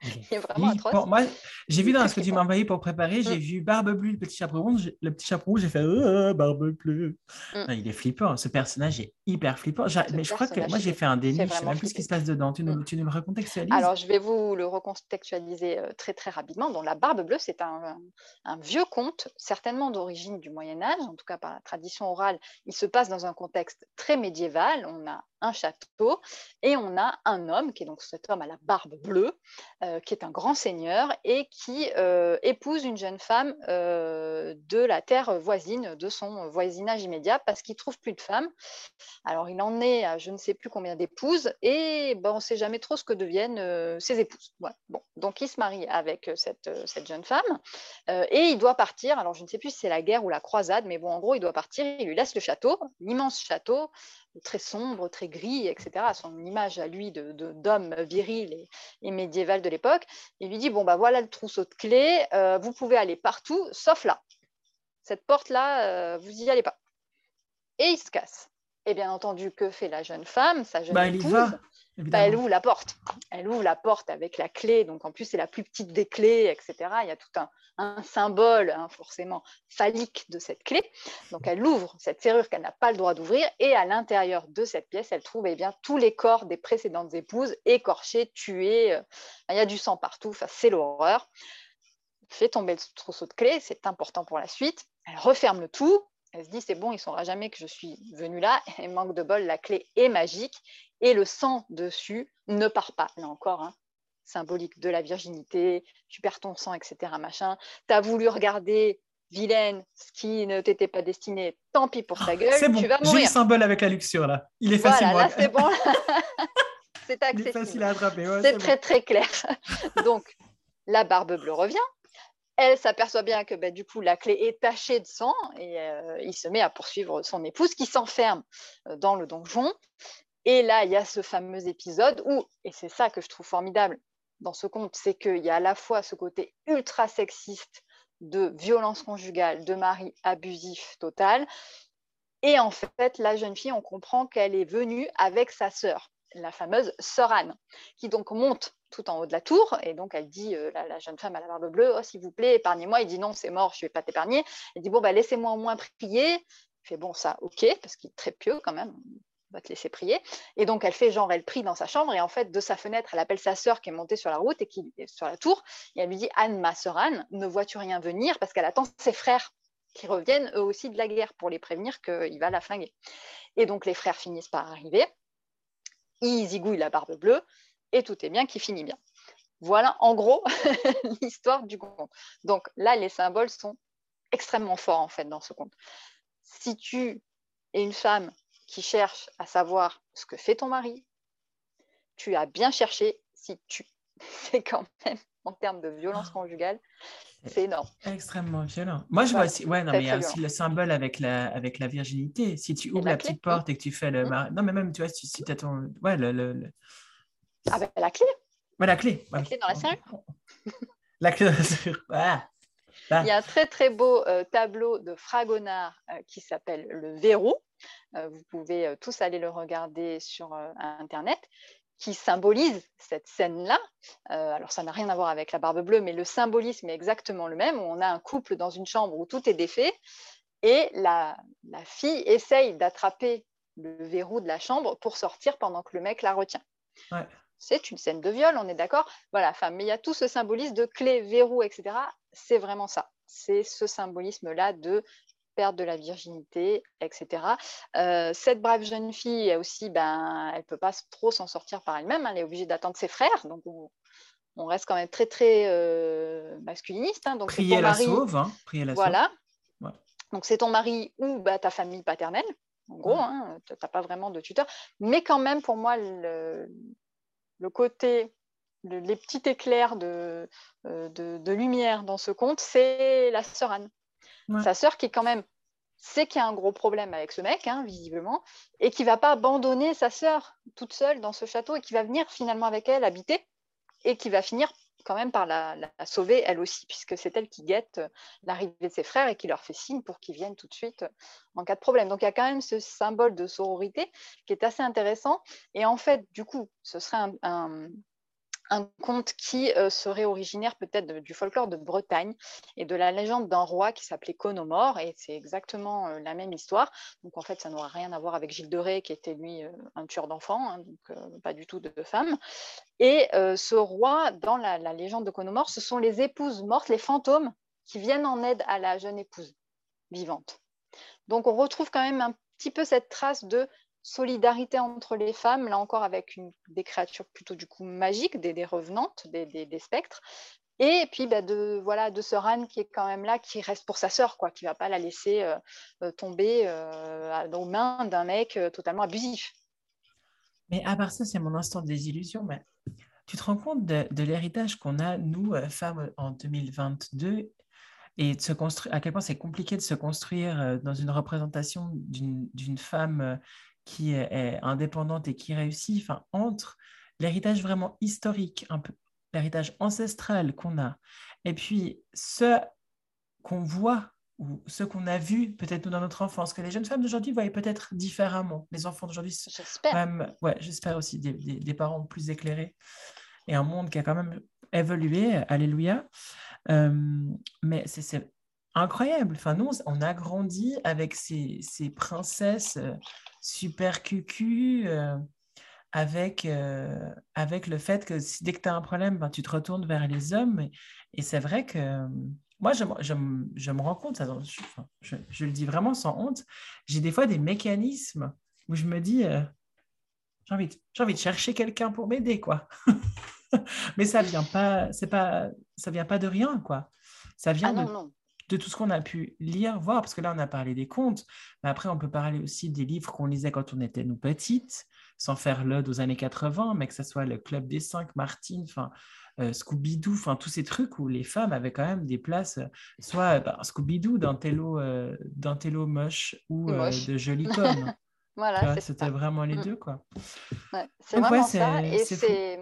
Il est vraiment atroce. moi, j'ai vu dans ce que tu m'as envoyé pour préparer, j'ai mm. vu Barbe Bleue, le petit chapeau rouge. Le petit chapeau rouge, j'ai fait oh, Barbe Bleue. Mm. il est flippant. Ce personnage est hyper flippant. mais je crois que moi, j'ai fait un déni. Je ne sais même plus ce qui se passe dedans. Tu nous, mm. tu nous le recontextualises? Alors, je vais vous le recontextualiser euh, très, très rapidement. Donc, la Barbe Bleue, c'est un, un, vieux conte, certainement d'origine du Moyen-Âge, en tout cas par la tradition orale. Il se passe dans un contexte très médiéval. On a un château et on a un homme, qui est donc cet homme à la barbe bleue, euh, qui est un grand seigneur et qui euh, épouse une jeune femme euh, de la terre voisine, de son voisinage immédiat, parce qu'il trouve plus de femmes. Alors il en est à je ne sais plus combien d'épouses et bon, on ne sait jamais trop ce que deviennent ses épouses. Bon, donc il se marie avec cette, cette jeune femme et il doit partir. Alors je ne sais plus si c'est la guerre ou la croisade, mais bon, en gros, il doit partir. Il lui laisse le château, l'immense château très sombre, très gris, etc., son image à lui d'homme de, viril et, médiéval de l'époque. Il lui dit, bon, bah voilà le trousseau de clés, euh, vous pouvez aller partout, sauf là. Cette porte-là, euh, vous n'y allez pas. Et il se casse. Et bien entendu, que fait la jeune femme, sa jeune Bah, épouse va, Bah, elle ouvre la porte. Elle ouvre la porte avec la clé. Donc, en plus, c'est la plus petite des clés, etc. Il y a tout un, symbole, hein, forcément, phallique de cette clé. Donc, elle ouvre cette serrure qu'elle n'a pas le droit d'ouvrir. Et à l'intérieur de cette pièce, elle trouve eh bien, tous les corps des précédentes épouses écorchés, tués. euh, Il y a du sang partout. Enfin, c'est l'horreur. Fait tomber le trousseau de clés. C'est important pour la suite. Elle referme le tout. Elle se dit, c'est bon, il ne saura jamais que je suis venue là. Et manque de bol, la clé est magique et le sang dessus ne part pas. Là encore, hein, symbolique de la virginité, tu perds ton sang, etc. Machin. Tu as voulu regarder vilaine, ce qui ne t'était pas destiné, tant pis pour ta gueule, Ah, C'est bon, tu vas j'ai le symbole avec la luxure là. Il est facile, Voilà, là c'est bon. c'est Il est accessible. facile à attraper. ouais, C'est c'est très très clair. Donc, la barbe bleue revient. Elle s'aperçoit bien que bah, du coup la clé est tachée de sang et euh, il se met à poursuivre son épouse qui s'enferme euh, dans le donjon. Et là, il y a ce fameux épisode où, et c'est ça que je trouve formidable dans ce conte, c'est qu'il y a à la fois ce côté ultra sexiste de violence conjugale, de mari abusif total, et en fait, la jeune fille, on comprend qu'elle est venue avec sa sœur, la fameuse sœur Anne, qui donc monte tout en haut de la tour. Et donc, elle dit, euh, la, jeune femme à la barbe bleue, oh, s'il vous plaît, épargnez-moi. Il dit, non, c'est mort, je ne vais pas t'épargner. Elle dit, bon, bah, laissez-moi au moins prier. Il fait, bon, ça, ok, parce qu'il est très pieux quand même. On va te laisser prier. Et donc, elle fait genre, elle prie dans sa chambre. Et en fait, de sa fenêtre, elle appelle sa sœur qui est montée sur la route et qui est sur la tour. Et elle lui dit, Anne, ma sœur Anne, ne vois-tu rien venir? Parce qu'elle attend ses frères qui reviennent eux aussi de la guerre pour les prévenir qu'il va la flinguer. Et donc les frères finissent par arriver, ils zigouillent la barbe bleue, et tout est bien qui finit bien. Voilà en gros l'histoire du conte. Donc là, les symboles sont extrêmement forts en fait dans ce conte. Si tu es une femme qui cherche à savoir ce que fait ton mari, tu as bien cherché si tu c'est quand même en termes de violence conjugale, c'est énorme. Extrêmement violent. Moi, je Ouais, vois aussi, ouais, non, mais il y a aussi le symbole avec la, avec la virginité. Si tu ouvres la la, clé, petite porte et que tu fais le. Mm. mari- Non, mais même, tu vois, si, si tu as ton. Ouais, le. le- le- Ah ben la clé, Ouais, la clé. La clé dans la serrure. La clé dans la serrure. Ah. Il y a un très très beau euh, tableau de Fragonard euh, qui s'appelle Le Verrou. Euh, vous pouvez tous aller le regarder sur Internet qui symbolise cette scène-là. Euh, alors ça n'a rien à voir avec la barbe bleue, mais le symbolisme est exactement le même. On a un couple dans une chambre où tout est défait et la, la fille essaye d'attraper le verrou de la chambre pour sortir pendant que le mec la retient. Ouais. C'est une scène de viol, on est d'accord. Voilà, enfin, mais il y a tout ce symbolisme de clé, verrou, etc. C'est vraiment ça. C'est ce symbolisme-là de perte de la virginité, etc. Euh, cette brave jeune fille elle aussi, ben, elle peut pas trop s'en sortir par elle-même. hein. Elle est obligée d'attendre ses frères. Donc, on, on reste quand même très, très euh, masculiniste. hein. Donc, c'est Prier ton la mari- sauve. Hein. Prier la sauve. voilà. Ouais. Donc, c'est ton mari ou bah, ta famille paternelle. En gros, Ouais. hein, tu n'as pas vraiment de tuteur. Mais quand même, pour moi, le, le côté, le- les petits éclairs de, euh, de, de lumière dans ce conte, c'est la sœur Anne. Sa sœur qui, quand même, sait qu'il y a un gros problème avec ce mec, hein, visiblement, et qui va pas abandonner sa sœur toute seule dans ce château et qui va venir finalement avec elle habiter et qui va finir quand même par la, sauver elle aussi, puisque c'est elle qui guette euh, l'arrivée de ses frères et qui leur fait signe pour qu'ils viennent tout de suite euh, en cas de problème. Donc il y a quand même ce symbole de sororité qui est assez intéressant. Et en fait, du coup, ce serait un- un conte qui euh, serait originaire peut-être du folklore de Bretagne et de la légende d'un roi qui s'appelait Conomore, et c'est exactement euh, la même histoire. Donc en fait, ça n'aura rien à voir avec Gilles de Ré, qui était lui euh, un tueur d'enfants, hein, donc pas du tout de, femmes. Et ce roi, dans la, la légende de Conomore, ce sont les épouses mortes, les fantômes, qui viennent en aide à la jeune épouse vivante. Donc on retrouve quand même un petit peu cette trace de solidarité entre les femmes, là encore avec des créatures plutôt du coup magiques, des, revenantes, des, spectres. Et puis bah, de voilà de Anne qui est quand même là, qui reste pour sa sœur, quoi, qui va pas la laisser euh, euh, tomber euh, aux mains d'un mec totalement abusif. Mais à part ça, c'est mon instant désillusion. Mais tu te rends compte de, de l'héritage qu'on a, nous, femmes, en 2022, et de se construire, à quel point c'est compliqué de se construire dans une représentation d'une femme qui est, indépendante et qui réussit, enfin, entre l'héritage vraiment historique, un peu l'héritage ancestral qu'on a, et puis ce qu'on voit ou ce qu'on a vu peut-être dans notre enfance, que les jeunes femmes d'aujourd'hui voient peut-être différemment. Les enfants d'aujourd'hui, j'espère. Ouais, j'espère aussi des, des, parents plus éclairés et un monde qui a quand même évolué, alléluia. Euh, mais c'est incroyable. Enfin, nous, on a grandi avec ces, ces princesses euh, super cucu, euh, avec, avec le fait que si, dès que tu as un problème, ben, tu te retournes vers les hommes. Et, c'est vrai que moi, je, je, je, me rends compte, je, je, le dis vraiment sans honte, j'ai des fois des mécanismes où je me dis, j'ai envie, envie de chercher quelqu'un pour m'aider, quoi. Mais ça vient pas, c'est pas, ça vient pas de rien, quoi. Ça vient ah de, de, tout ce qu'on a pu lire, voir, parce que là, on a parlé des contes, mais après, on peut parler aussi des livres qu'on lisait quand on était nous petites, sans faire l'ode aux années 80, mais que ce soit le Club des Cinq, Martine, enfin, euh, Scooby-Doo, enfin, tous ces trucs où les femmes avaient quand même des places, soit bah, Scooby-Doo d'un télo, euh, moche ou euh, de joli com. voilà, c'était vraiment les mm. deux, quoi. c'est vraiment ça, et c'est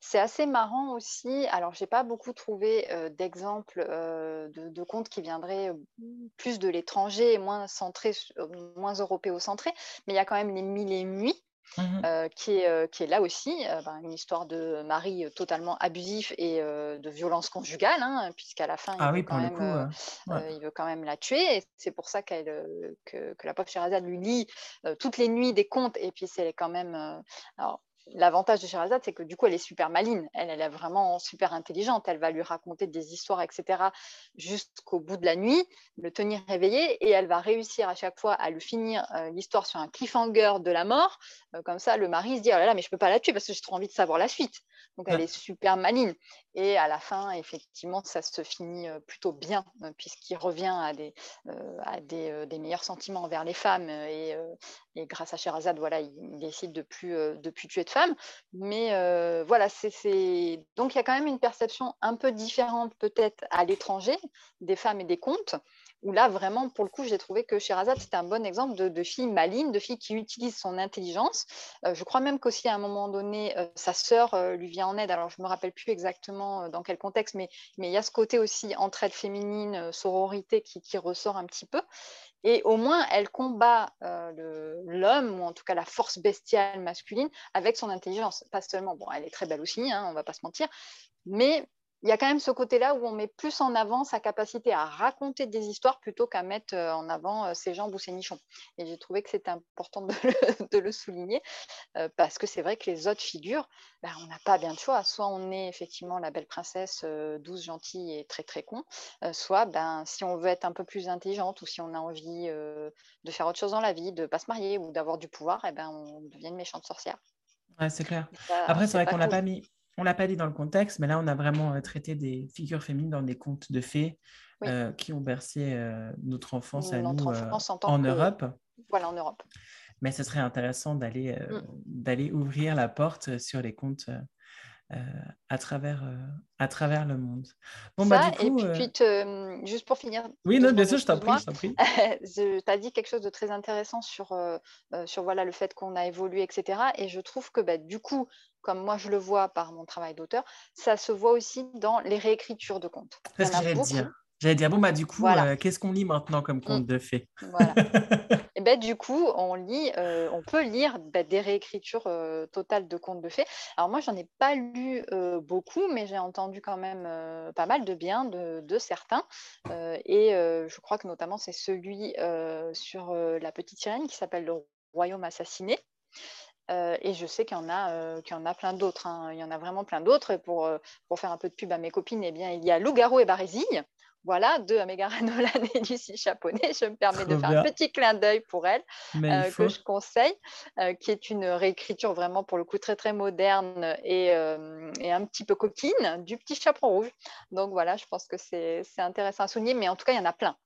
c'est assez marrant aussi. Alors, j'ai pas beaucoup trouvé d'exemples de, contes qui viendraient plus de l'étranger et moins centrés, moins européocentrés, mais il y a quand même les mille et nuits. Mmh qui, est, qui est là aussi ben, une histoire de mari totalement abusif et de violence conjugale, hein, puisqu'à la fin, ah il, veut quand même, il veut quand même la tuer. Et c'est pour ça qu'elle, que, que, la pauvre Sherazade lui lit toutes les nuits des contes. Et puis, c'est quand même. alors, L'avantage de Sherazade, c'est que du coup, elle est super maline. Elle, elle est vraiment super intelligente. Elle va lui raconter des histoires, etc., jusqu'au bout de la nuit, le tenir réveillé, et elle va réussir à chaque fois à lui finir euh, l'histoire sur un cliffhanger de la mort. Euh, comme ça, le mari se dit Oh là là, mais je peux pas la tuer parce que j'ai trop envie de savoir la suite. Donc, elle est super maline. Et à la fin, effectivement, ça se finit euh, plutôt bien, puisqu'il revient à des, à des, meilleurs sentiments envers les femmes. Et, et grâce à Sherazade, voilà, il, décide de plus, de plus tuer de femmes. Mais voilà, c'est donc il y a quand même une perception un peu différente peut-être à l'étranger des femmes et des contes où là, vraiment, pour le coup, j'ai trouvé que Sherazade, c'était un bon exemple de, fille maline, de fille qui utilise son intelligence. je crois même qu'aussi, à un moment donné, sa sœur lui vient en aide. Alors, je ne me rappelle plus exactement dans quel contexte, mais, il y a ce côté aussi entraide féminine, sororité qui, qui, ressort un petit peu. Et au moins, elle combat l'homme, ou en tout cas la force bestiale masculine, avec son intelligence. Pas seulement, bon, elle est très belle aussi, hein, on ne va pas se mentir, mais il y a quand même ce côté-là où on met plus en avant sa capacité à raconter des histoires plutôt qu'à mettre euh, en avant euh, ses jambes ou ses nichons. Et j'ai trouvé que c'était important de le, souligner euh, parce que c'est vrai que les autres figures, ben, on n'a pas bien de choix. Soit on est effectivement la belle princesse douce, gentille et très très con, soit ben, si on veut être un peu plus intelligente ou si on a envie de faire autre chose dans la vie, de ne pas se marier ou d'avoir du pouvoir, et eh ben, on devient une méchante sorcière. Ouais, c'est clair. Après, c'est vrai qu'on l'a pas mis on l'a pas dit dans le contexte, mais là, on a vraiment euh, traité des figures féminines dans des contes de fées euh, qui ont bercé euh, notre enfance à nous en, Europe. Voilà, en Europe. Mais ce serait intéressant d'aller mm. d'aller ouvrir la porte sur les contes à, travers, à travers le monde. Bon, bah, du coup, et puis, juste pour finir. Oui, non, bien sûr, je t'en prie. tu as dit quelque chose de très intéressant sur, sur voilà, le fait qu'on a évolué, etc. Et je trouve que bah, du coup, comme moi je le vois par mon travail d'auteur, ça se voit aussi dans les réécritures de contes. C'est ce que j'allais dire. J'allais dire, bon, bah, du coup, euh, qu'est-ce qu'on lit maintenant comme conte mmh. de fées? Voilà. Et ben, du coup, on lit, euh, on peut lire bah, des réécritures euh, totales de contes de fées. Alors, moi, j'en ai pas lu beaucoup, mais j'ai entendu quand même pas mal de bien de, de certains. et je crois que notamment, c'est celui sur la petite sirène qui s'appelle Le Royaume assassiné. Euh, et je sais qu'il y en a, euh, qu'il y en a plein d'autres. Hein. Il y en a vraiment plein d'autres. Pour, euh, pour faire un peu de pub à mes copines, eh bien, il y a Loup-garou et Barésigne. Voilà, deux Megara Nolan et Lucie Chaponnet. Je me permets de faire un petit clin d'œil pour elle, que je conseille, qui est une réécriture vraiment pour le coup très très moderne et, et un petit peu coquine du petit chaperon rouge. Donc voilà, je pense que c'est intéressant à souligner, mais en tout cas, il y en a plein.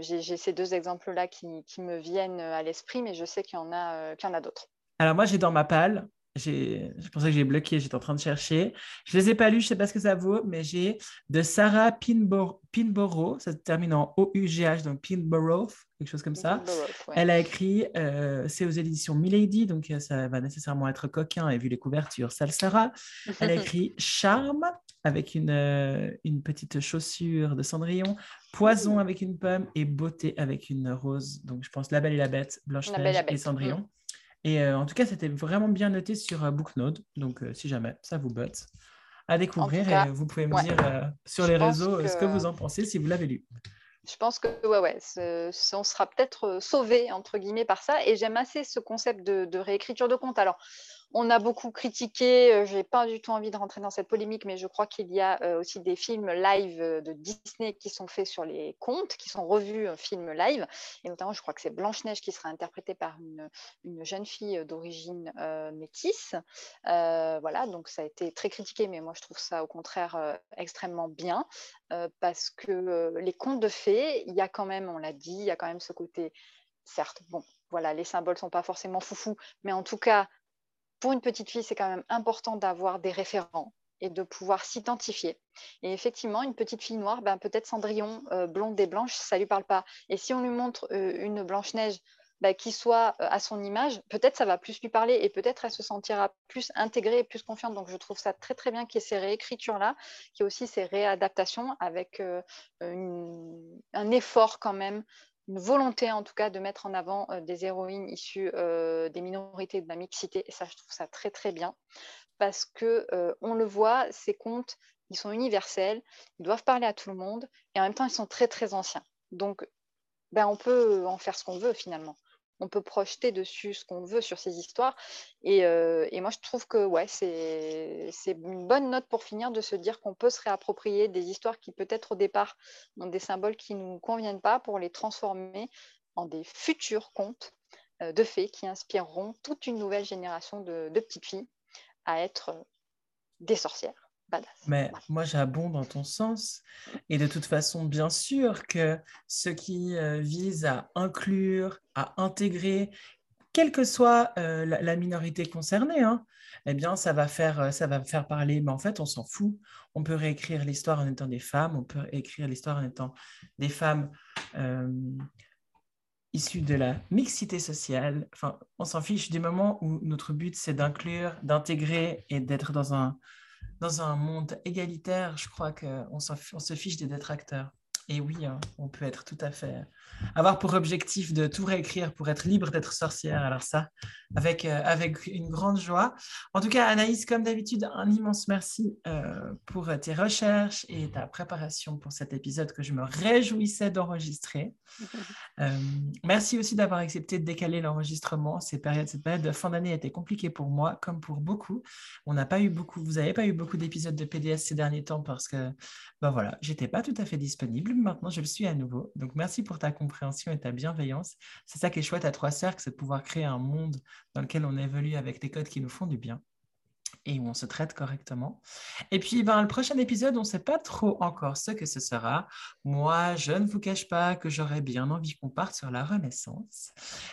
J'ai ces deux exemples-là qui, qui, me viennent à l'esprit, mais je sais qu'il y en a, qu'il y en a d'autres. Alors moi, j'ai dans ma palle je pensais que j'ai bloqué, j'étais en train de chercher. Je ne les ai pas lus, je ne sais pas ce que ça vaut, mais j'ai de Sarah Pinborough, ça se termine en O-U-G-H, donc Pinborough, quelque chose comme ça. Elle a écrit, euh, c'est aux éditions Milady, donc euh, ça va nécessairement être coquin, et vu les couvertures, ça le sera. Elle a écrit Charme, avec une, euh, une petite chaussure de Cendrillon, Poison avec une pomme et Beauté avec une rose. Donc je pense La Belle et la Bête, Blanche-Neige et Cendrillon. Mm. Et euh, en tout cas, c'était vraiment bien noté sur euh, Booknode. Donc, euh, si jamais ça vous botte, à découvrir. et vous pouvez me dire sur les réseaux ce que vous en pensez si vous l'avez lu. Je pense que ouais, ouais, on sera peut-être sauvé entre guillemets par ça. Et j'aime assez ce concept de, de réécriture de compte. Alors, on a beaucoup critiqué, euh, je n'ai pas du tout envie de rentrer dans cette polémique, mais je crois qu'il y a euh, aussi des films live euh, de Disney qui sont faits sur les contes, qui sont revus en film live. Et notamment, je crois que c'est Blanche-Neige qui sera interprétée par une, jeune fille d'origine métisse. voilà, donc ça a été très critiqué, mais moi je trouve ça au contraire extrêmement bien parce que les contes de fées, il y a quand même, on l'a dit, il y a quand même ce côté, certes, bon, voilà, les symboles sont pas forcément foufou, mais en tout cas, pour une petite fille, c'est quand même important d'avoir des référents et de pouvoir s'identifier. Et effectivement, une petite fille noire, ben, peut-être Cendrillon, euh, blonde et blanche, ça lui parle pas. Et si on lui montre euh, une Blanche-Neige ben, qui soit euh, à son image, peut-être ça va plus lui parler et peut-être elle se sentira plus intégrée et plus confiante. Donc je trouve ça très très bien qu'il y ait ces réécritures-là, qu'il y ait aussi ces réadaptations avec un effort quand même une volonté en tout cas de mettre en avant euh, des héroïnes issues euh, des minorités de la mixité. Et ça, je trouve ça très très bien parce que euh, on le voit, ces contes, ils sont universels, ils doivent parler à tout le monde et en même temps, ils sont très très anciens. Donc, ben, on peut en faire ce qu'on veut finalement on peut projeter dessus ce qu'on veut sur ces histoires. Euh, et, moi, je trouve que c'est une bonne note pour finir de se dire qu'on peut se réapproprier des histoires qui peut-être au départ ont des symboles qui ne nous conviennent pas pour les transformer en des futurs contes euh, de fées qui inspireront toute une nouvelle génération de petites filles à être des sorcières. Mais moi, j'abonde dans ton sens. Et de toute façon, bien sûr que ce qui euh, vise à inclure, à intégrer, quelle que soit euh, la, minorité concernée, hein, eh bien, ça va, faire, euh, ça va faire parler. Mais en fait, on s'en fout. On peut réécrire l'histoire en étant des femmes, on peut écrire l'histoire en étant des femmes issues de la mixité sociale. Enfin, on s'en fiche du moment où notre but, c'est d'inclure, d'intégrer et d'être dans un dans un monde égalitaire, je crois qu'on se fiche des détracteurs. Et oui, hein, on peut être tout à fait avoir pour objectif de tout réécrire pour être libre d'être sorcière. Alors ça, avec, euh, avec une grande joie. En tout cas, Anaïs, comme d'habitude, un immense merci euh, pour tes recherches et ta préparation pour cet épisode que je me réjouissais d'enregistrer. Euh, merci aussi d'avoir accepté de décaler l'enregistrement. Ces périodes, cette période de fin d'année a été compliquée pour moi, comme pour beaucoup. On n'a pas eu beaucoup, vous n'avez pas eu beaucoup d'épisodes de PDS ces derniers temps parce que, ben voilà, j'étais pas tout à fait disponible. Maintenant, je le suis à nouveau. Donc, merci pour ta compréhension et ta bienveillance. C'est ça qui est chouette à Trois Cercles, c'est de pouvoir créer un monde dans lequel on évolue avec des codes qui nous font du bien et où on se traite correctement. Et puis, ben, le prochain épisode, on ne sait pas trop encore ce que ce sera. Moi, je ne vous cache pas que j'aurais bien envie qu'on parte sur la Renaissance,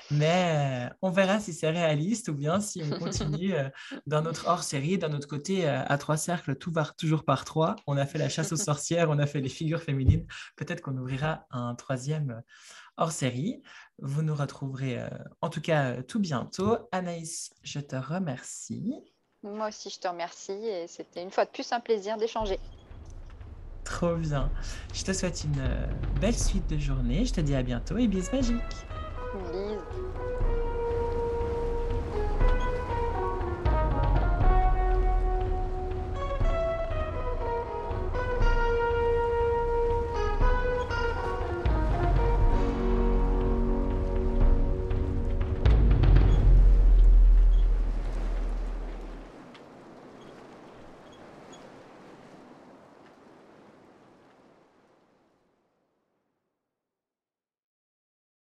mais euh, on verra si c'est réaliste ou bien si on continue euh, dans notre hors-série. D'un autre côté, euh, à trois cercles, tout va toujours par trois. On a fait la chasse aux sorcières, on a fait les figures féminines. Peut-être qu'on ouvrira un troisième hors série. Vous nous retrouverez en tout cas tout bientôt. Anaïs, je te remercie. Moi aussi, je te remercie et c'était une fois de plus un plaisir d'échanger. Trop bien. Je te souhaite une belle suite de journée. Je te dis à bientôt et bis magiques. Bis.